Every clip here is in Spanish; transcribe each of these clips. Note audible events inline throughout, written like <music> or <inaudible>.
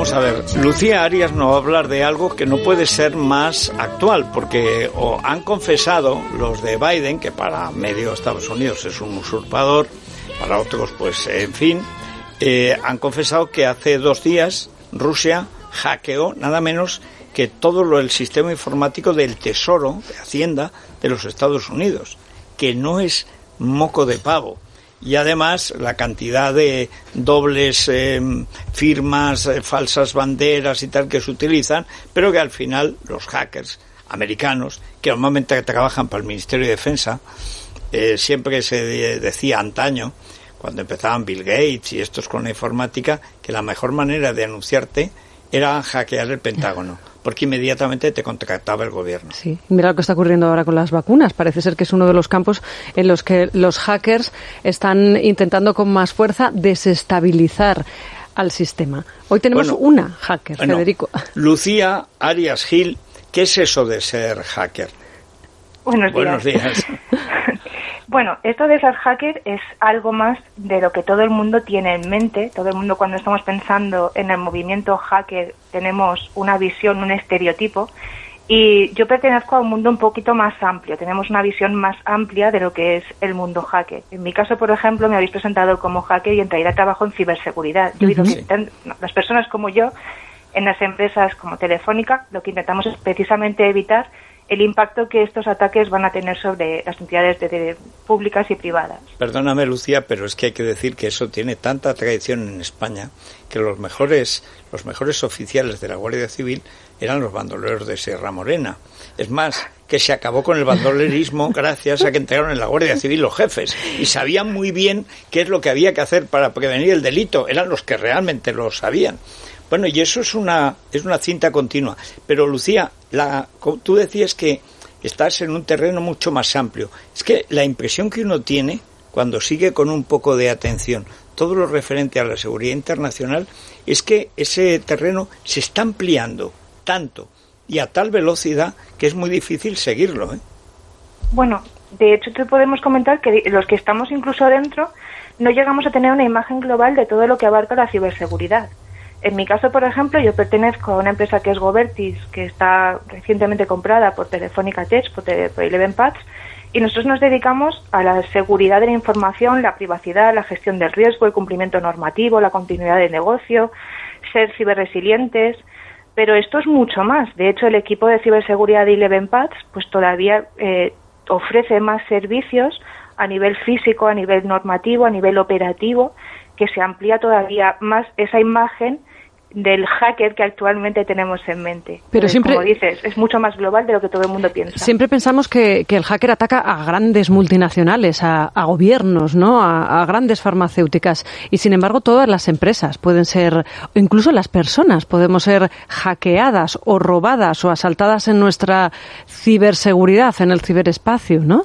vamos a ver, Lucía Arias nos va a hablar de algo que no puede ser más actual, porque o han confesado los de Biden, que para medio Estados Unidos es un usurpador, para otros, pues, en fin, eh, han confesado que hace dos días Rusia hackeó nada menos que todo lo, el sistema informático del Tesoro, de Hacienda, de los Estados Unidos, que no es moco de pavo y además la cantidad de dobles em, firmas, eh, falsas banderas y tal que se utilizan, pero que al final los hackers americanos, que normalmente trabajan para el Ministerio de Defensa, eh, siempre se decía antaño, cuando empezaban Bill Gates y estos con la informática, que la mejor manera de anunciarte era hackear el Pentágono porque inmediatamente te contactaba el gobierno. Sí, mira lo que está ocurriendo ahora con las vacunas. Parece ser que es uno de los campos en los que los hackers están intentando con más fuerza desestabilizar al sistema. Hoy tenemos una hacker, Federico. Lucía Arias Gil, ¿qué es eso de ser hacker? Buenos días. <laughs> Bueno, esto de ser hacker es algo más de lo que todo el mundo tiene en mente. Todo el mundo cuando estamos pensando en el movimiento hacker tenemos una visión, un estereotipo. Y yo pertenezco a un mundo un poquito más amplio. Tenemos una visión más amplia de lo que es el mundo hacker. En mi caso, por ejemplo, me habéis presentado como hacker y en realidad trabajo en ciberseguridad. Yo las personas como yo, en las empresas como Telefónica, lo que intentamos es precisamente evitar el impacto que estos ataques van a tener sobre las entidades públicas y privadas. Perdóname, Lucía, pero es que hay que decir que eso tiene tanta tradición en España que los mejores, los mejores oficiales de la Guardia Civil eran los bandoleros de Sierra Morena. Es más, que se acabó con el bandolerismo <laughs> gracias a que entraron en la Guardia Civil los jefes y sabían muy bien qué es lo que había que hacer para prevenir el delito. Eran los que realmente lo sabían. Bueno, y eso es una, es una cinta continua. Pero Lucía, la, tú decías que estás en un terreno mucho más amplio. Es que la impresión que uno tiene cuando sigue con un poco de atención todo lo referente a la seguridad internacional es que ese terreno se está ampliando tanto y a tal velocidad que es muy difícil seguirlo. ¿eh? Bueno, de hecho te podemos comentar que los que estamos incluso dentro no llegamos a tener una imagen global de todo lo que abarca la ciberseguridad. En mi caso, por ejemplo, yo pertenezco a una empresa que es Govertis, que está recientemente comprada por Telefónica Tech, por, Eleven Paths, y nosotros nos dedicamos a la seguridad de la información, la privacidad, la gestión del riesgo, el cumplimiento normativo, la continuidad de negocio, ser ciberresilientes, pero esto es mucho más. De hecho, el equipo de ciberseguridad de Eleven Paths pues todavía eh, ofrece más servicios a nivel físico, a nivel normativo, a nivel operativo, que se amplía todavía más esa imagen del hacker que actualmente tenemos en mente. Pero siempre, como dices, es mucho más global de lo que todo el mundo piensa. Siempre pensamos que, el hacker ataca a grandes multinacionales, a, gobiernos, ¿no? A, grandes farmacéuticas. Y sin embargo, todas las empresas pueden ser, incluso las personas, podemos ser hackeadas o robadas o asaltadas en nuestra ciberseguridad, en el ciberespacio, ¿no?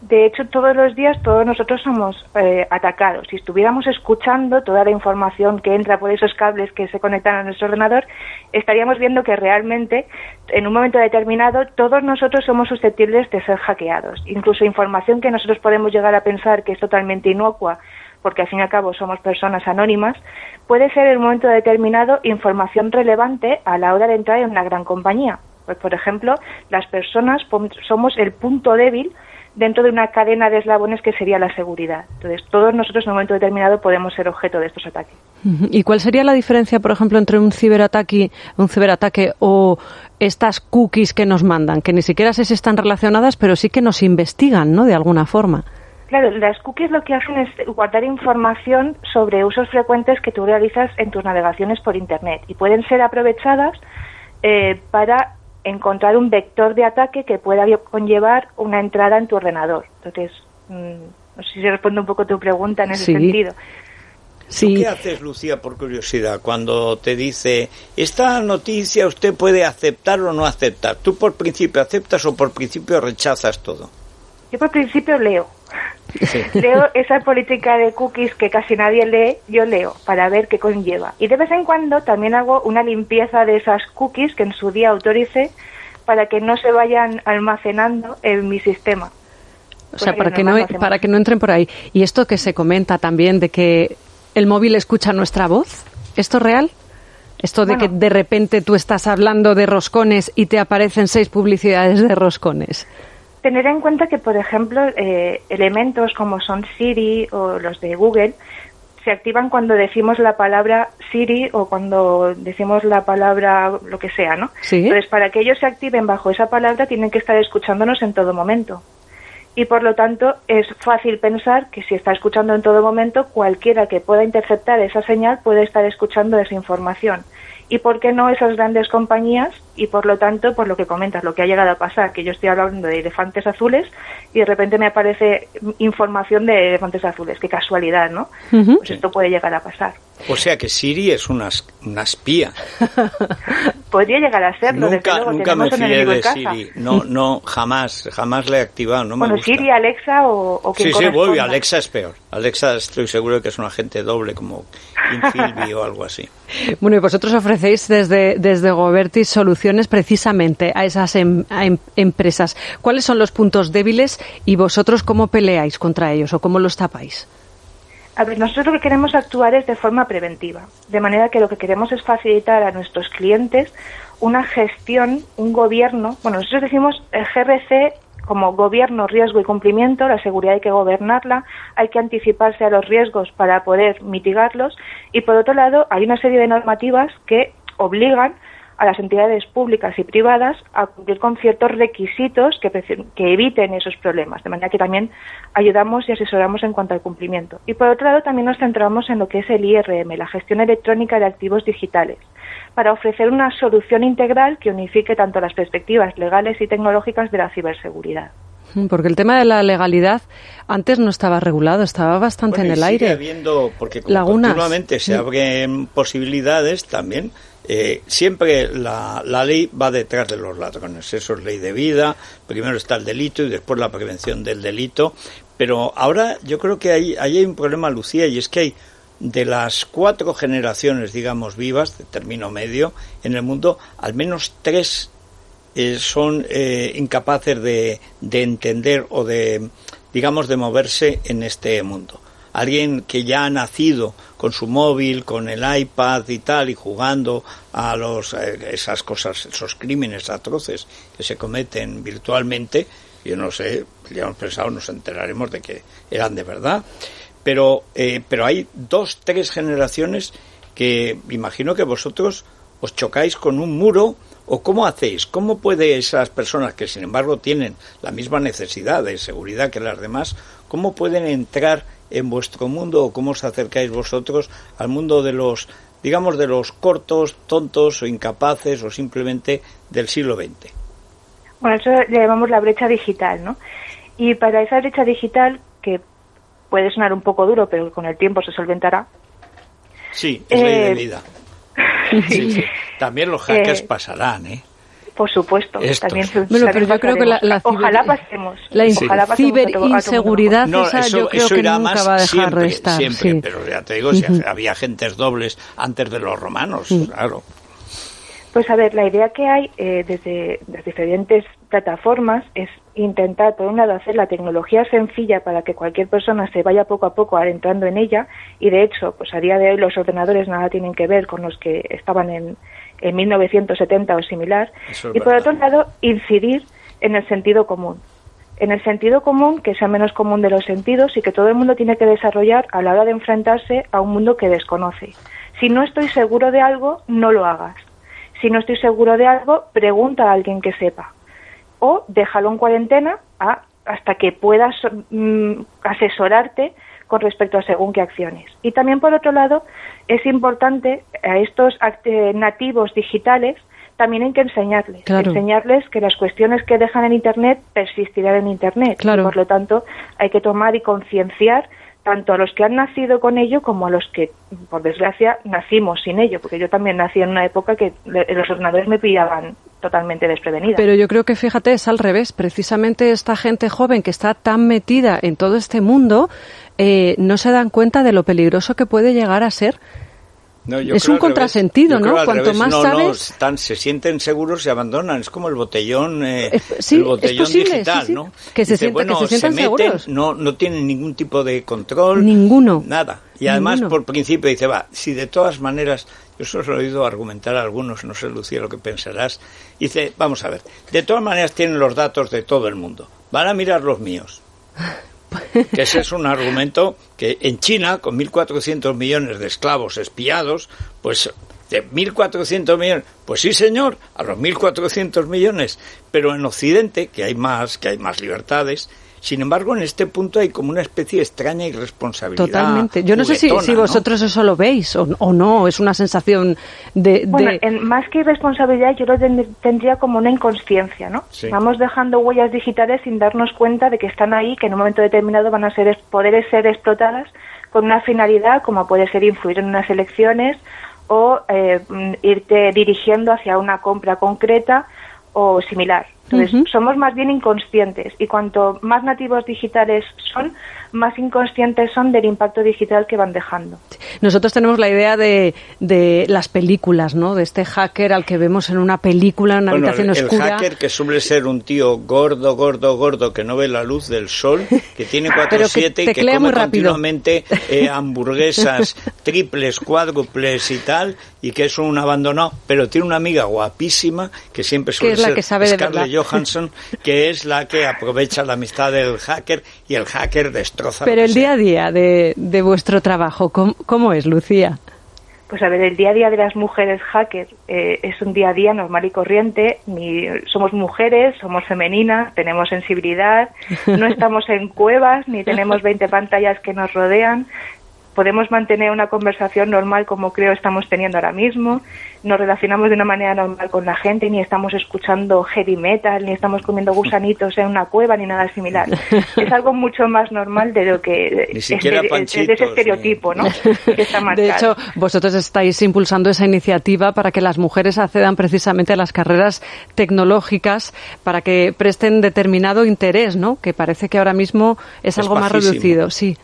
De hecho, todos los días todos nosotros somos eh, atacados. Si estuviéramos escuchando toda la información que entra por esos cables que se conectan a nuestro ordenador, estaríamos viendo que realmente, en un momento determinado, todos nosotros somos susceptibles de ser hackeados. Incluso información que nosotros podemos llegar a pensar que es totalmente inocua, porque al fin y al cabo somos personas anónimas, puede ser en un momento determinado información relevante a la hora de entrar en una gran compañía. Pues, por ejemplo, las personas somos el punto débil dentro de una cadena de eslabones que sería la seguridad. Entonces, todos nosotros en un momento determinado podemos ser objeto de estos ataques. ¿Y cuál sería la diferencia, por ejemplo, entre un ciberataque, un ciberataque o estas cookies que nos mandan, que ni siquiera si están relacionadas, pero sí que nos investigan, ¿no? De alguna forma. Claro, las cookies lo que hacen es guardar información sobre usos frecuentes que tú realizas en tus navegaciones por Internet y pueden ser aprovechadas eh, para encontrar un vector de ataque que pueda conllevar una entrada en tu ordenador. Entonces, mm, no sé si responde un poco tu pregunta en ese sentido. ¿Qué haces, Lucía, por curiosidad, cuando te dice, esta noticia usted puede aceptar o no aceptar? ¿Tú por principio aceptas o por principio rechazas todo? Yo por principio leo. <laughs> leo esa política de cookies que casi nadie lee, yo leo para ver qué conlleva. Y de vez en cuando también hago una limpieza de esas cookies que en su día autorice para que no se vayan almacenando en mi sistema. O sea, para que, no, para que no entren por ahí. Y esto que se comenta también de que el móvil escucha nuestra voz, ¿esto es real? Esto de que de repente tú estás hablando de roscones y te aparecen seis publicidades de roscones. Tener en cuenta que, por ejemplo, eh, elementos como son Siri o los de Google se activan cuando decimos la palabra Siri o cuando decimos la palabra lo que sea, ¿no? Entonces, para que ellos se activen bajo esa palabra, tienen que estar escuchándonos en todo momento y por lo tanto es fácil pensar que si está escuchando en todo momento, cualquiera que pueda interceptar esa señal puede estar escuchando esa información. ¿Y por qué no esas grandes compañías? Y por lo tanto, por lo que comentas, lo que ha llegado a pasar, que yo estoy hablando de elefantes azules y de repente me aparece información de elefantes azules. Qué casualidad, ¿no? Pues esto puede llegar a pasar. O sea que Siri es una, una espía. <laughs> Podría llegar a serlo. Nunca, nunca me fié de Siri. No, no, jamás, jamás le he activado. No bueno, Siri, Alexa o, o Sí, sí, voy, Alexa es peor. Alexa estoy seguro que es un agente doble como O algo así. <laughs> Bueno, y vosotros ofrecéis desde, desde Gobertis soluciones precisamente a esas em, em, empresas. ¿Cuáles son los puntos débiles y vosotros cómo peleáis contra ellos o cómo los tapáis? A ver, nosotros lo que queremos actuar es de forma preventiva, de manera que lo que queremos es facilitar a nuestros clientes una gestión, un gobierno. Bueno, nosotros decimos el GRC como gobierno, riesgo y cumplimiento, la seguridad hay que gobernarla, hay que anticiparse a los riesgos para poder mitigarlos. Y por otro lado hay una serie de normativas que obligan a las entidades públicas y privadas a cumplir con ciertos requisitos que, que, eviten esos problemas, de manera que también ayudamos y asesoramos en cuanto al cumplimiento. Y por otro lado, también nos centramos en lo que es el IRM, la gestión electrónica de activos digitales, para ofrecer una solución integral que unifique tanto las perspectivas legales y tecnológicas de la ciberseguridad. Mm, porque el tema de la legalidad antes no estaba regulado, estaba bastante en el aire. Habiendo, porque continuamente se abren posibilidades también eh, siempre la, ley va detrás de los ladrones. Eso es ley de vida. Primero está el delito y después la prevención del delito. Pero ahora yo creo que hay, hay un problema, Lucía, y es que hay de las cuatro generaciones, digamos, vivas, de término medio, en el mundo, al menos tres eh, son eh, incapaces de, de entender o de, digamos, de moverse en este mundo alguien que ya ha nacido con su móvil, con el iPad y tal, y jugando a los, eh, esas cosas, esos crímenes atroces que se cometen virtualmente, yo no sé, ya hemos pensado, nos enteraremos de que eran de verdad, pero, eh, pero hay dos, tres generaciones que imagino que vosotros os chocáis con un muro ¿O cómo hacéis? ¿Cómo puede esas personas que sin embargo tienen la misma necesidad de seguridad que las demás, cómo pueden entrar en vuestro mundo o cómo os acercáis vosotros al mundo de los, digamos, de los cortos, tontos o incapaces o simplemente del siglo XX? Bueno, eso le llamamos la brecha digital, ¿no? Y para esa brecha digital, que puede sonar un poco duro, pero con el tiempo se solventará. Sí, es ley de eh, vida. <laughs> sí. También los hackers eh, pasarán, ¿eh? Por supuesto. También bueno, pero yo creo que la, ojalá pasemos. La ciberinseguridad esa eso, yo creo que nunca va a dejar de estar. Siempre, pero ya te digo, si había agentes dobles antes de los romanos, claro. Pues a ver, la idea que hay eh, desde las diferentes plataformas es intentar, por un lado, hacer la tecnología sencilla para que cualquier persona se vaya poco a poco adentrando en ella y, de hecho, pues a día de hoy los ordenadores nada tienen que ver con los que estaban en, en 1970 o similar, y por otro lado, incidir en el sentido común. En el sentido común, que sea menos común de los sentidos y que todo el mundo tiene que desarrollar a la hora de enfrentarse a un mundo que desconoce. Si no estoy seguro de algo, no lo hagas. Si no estoy seguro de algo, pregunta a alguien que sepa. O déjalo en cuarentena hasta que puedas mm, asesorarte con respecto a según qué acciones. Y también, por otro lado, es importante a estos nativos digitales también hay que enseñarles. Claro. Enseñarles que las cuestiones que dejan en Internet persistirán en Internet. Claro. Y por lo tanto, hay que tomar y concienciar tanto a los que han nacido con ello como a los que, por desgracia, nacimos sin ello, porque yo también nací en una época que los ordenadores me pillaban totalmente desprevenida. Pero yo creo que, fíjate, es al revés. Precisamente esta gente joven que está tan metida en todo este mundo eh, no se dan cuenta de lo peligroso que puede llegar a ser. No, yo Es creo un al revés. contrasentido, ¿no? al Cuanto revés. más no, sabes- No, están, se sienten seguros y abandonan. Es como el botellón, eh, Es- sí, el es botellón posible, digital, sí, sí. ¿no? Que se Dice, sienta- bueno, que se sientan meten, seguros. No, no tienen ningún tipo de control. Ninguno. Nada. Y además, Ninguno. por principio, dice, va, si de todas maneras, yo eso os lo he oído argumentar a algunos, no sé, Lucía, lo que pensarás. Dice, vamos a ver, de todas maneras tienen los datos de todo el mundo. Van a mirar los míos. <laughs> que ese es un argumento que en China, con 1.400 millones de esclavos espiados, pues de 1.400 millones, pues sí señor, a los 1.400 millones, pero en Occidente, que hay más, que hay más libertades, sin embargo, en este punto hay como una especie de extraña irresponsabilidad. Totalmente. Yo no sé si, si ¿no? vosotros eso lo veis o, o no. Es una sensación de... Bueno, en- más que irresponsabilidad, yo lo ten- tendría como una inconsciencia, ¿no? Sí. Vamos dejando huellas digitales sin darnos cuenta de que están ahí, que en un momento determinado van a ser es- poder ser explotadas con una finalidad, como puede ser influir en unas elecciones o eh, irte dirigiendo hacia una compra concreta o similar. Entonces, somos más bien inconscientes y cuanto más nativos digitales son, más inconscientes son del impacto digital que van dejando. Nosotros tenemos la idea de, de las películas, ¿no? De este hacker al que vemos en una película, en una Bueno, habitación el, el oscura. hacker que suele ser un tío gordo, gordo, gordo, que no ve la luz del sol, que tiene <laughs> Pero 4 que 7 y que come muy continuamente <laughs> eh, hamburguesas triples, cuádruples y tal, y que es un abandonado, pero tiene una amiga guapísima que siempre suele es la ser que sabe de Scarlett. Johansson, que es la que aprovecha la amistad del hacker y el hacker destroza. Pero el sea. día a día de, de vuestro trabajo, ¿cómo, cómo es, Lucía? Pues a ver, el día a día de las mujeres hackers eh, es un día a día normal y corriente. Ni, somos mujeres, somos femeninas, tenemos sensibilidad, no <laughs> estamos en cuevas ni tenemos 20 pantallas que nos rodean. Podemos mantener una conversación normal como creo estamos teniendo ahora mismo. Nos relacionamos de una manera normal con la gente, ni estamos escuchando heavy metal, ni estamos comiendo gusanitos en una cueva, ni nada similar. <laughs> Es algo mucho más normal de lo que Ni es siquiera de, de- de panchitos, ese estereotipo, ¿no? Que está De hecho, vosotros estáis impulsando esa iniciativa para que las mujeres accedan precisamente a las carreras tecnológicas, para que presten determinado interés, ¿no? Que parece que ahora mismo es, Es algo más reducido, sí.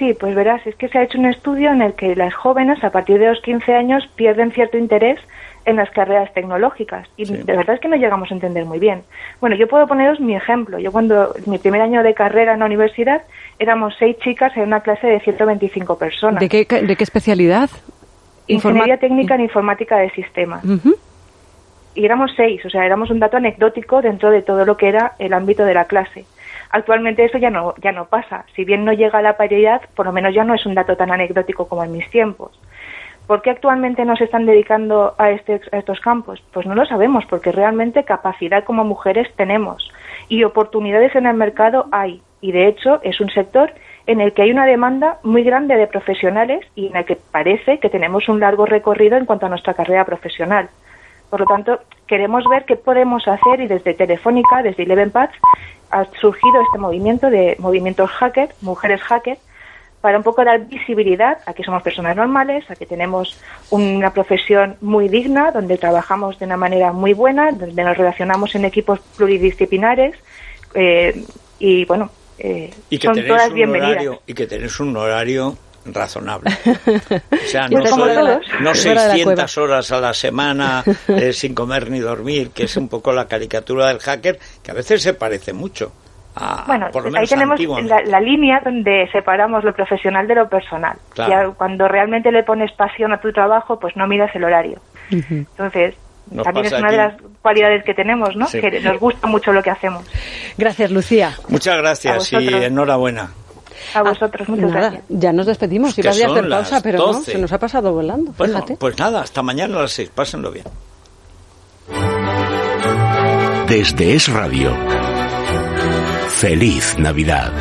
Sí, pues verás, es que se ha hecho un estudio en el que las jóvenes a partir de los 15 años pierden cierto interés en las carreras tecnológicas y Sí. de verdad es que no llegamos a entender muy bien. Bueno, yo puedo poneros mi ejemplo. Yo cuando mi primer año de carrera en la universidad éramos seis chicas en una clase de 125 personas. ¿De qué, de qué especialidad? Ingeniería Informa- técnica en informática de sistemas. Y éramos seis, o sea, éramos un dato anecdótico dentro de todo lo que era el ámbito de la clase. Actualmente eso ya no, ya no pasa. Si bien no llega a la paridad, por lo menos ya no es un dato tan anecdótico como en mis tiempos. ¿Por qué actualmente no se están dedicando a, este- a estos campos? Pues no lo sabemos, porque realmente capacidad como mujeres tenemos y oportunidades en el mercado hay. Y de hecho es un sector en el que hay una demanda muy grande de profesionales y en el que parece que tenemos un largo recorrido en cuanto a nuestra carrera profesional. Por lo tanto, queremos ver qué podemos hacer y desde Telefónica, desde Eleven Paths, ha surgido este movimiento de movimientos hacker, mujeres hacker, para un poco dar visibilidad a que somos personas normales, a que tenemos una profesión muy digna, donde trabajamos de una manera muy buena, donde nos relacionamos en equipos pluridisciplinares eh, y bueno, eh, y que son todas un bienvenidas. horario y que tenéis un horario razonable. <laughs> O sea, no, soy- no Fuera de la 600 horas a la semana eh, <laughs> sin comer ni dormir, que es un poco la caricatura del hacker, que a veces se parece mucho. A, Bueno, por lo ahí tenemos la, la línea donde separamos lo profesional de lo personal. Claro. Ya cuando realmente le pones pasión a tu trabajo, pues no miras el horario. Entonces, Nos también es una de las cualidades que tenemos, ¿no? Sí. Que nos gusta mucho lo que hacemos. Gracias, Lucía. Muchas gracias y enhorabuena. A vosotros, muchas Nada, gracias. ya nos despedimos. Ibas a hacer pausa, pero no, 12. se nos ha pasado volando. Bueno, fíjate. pues nada, hasta mañana a las 6. Pásenlo bien. Desde Es Radio. Feliz Navidad.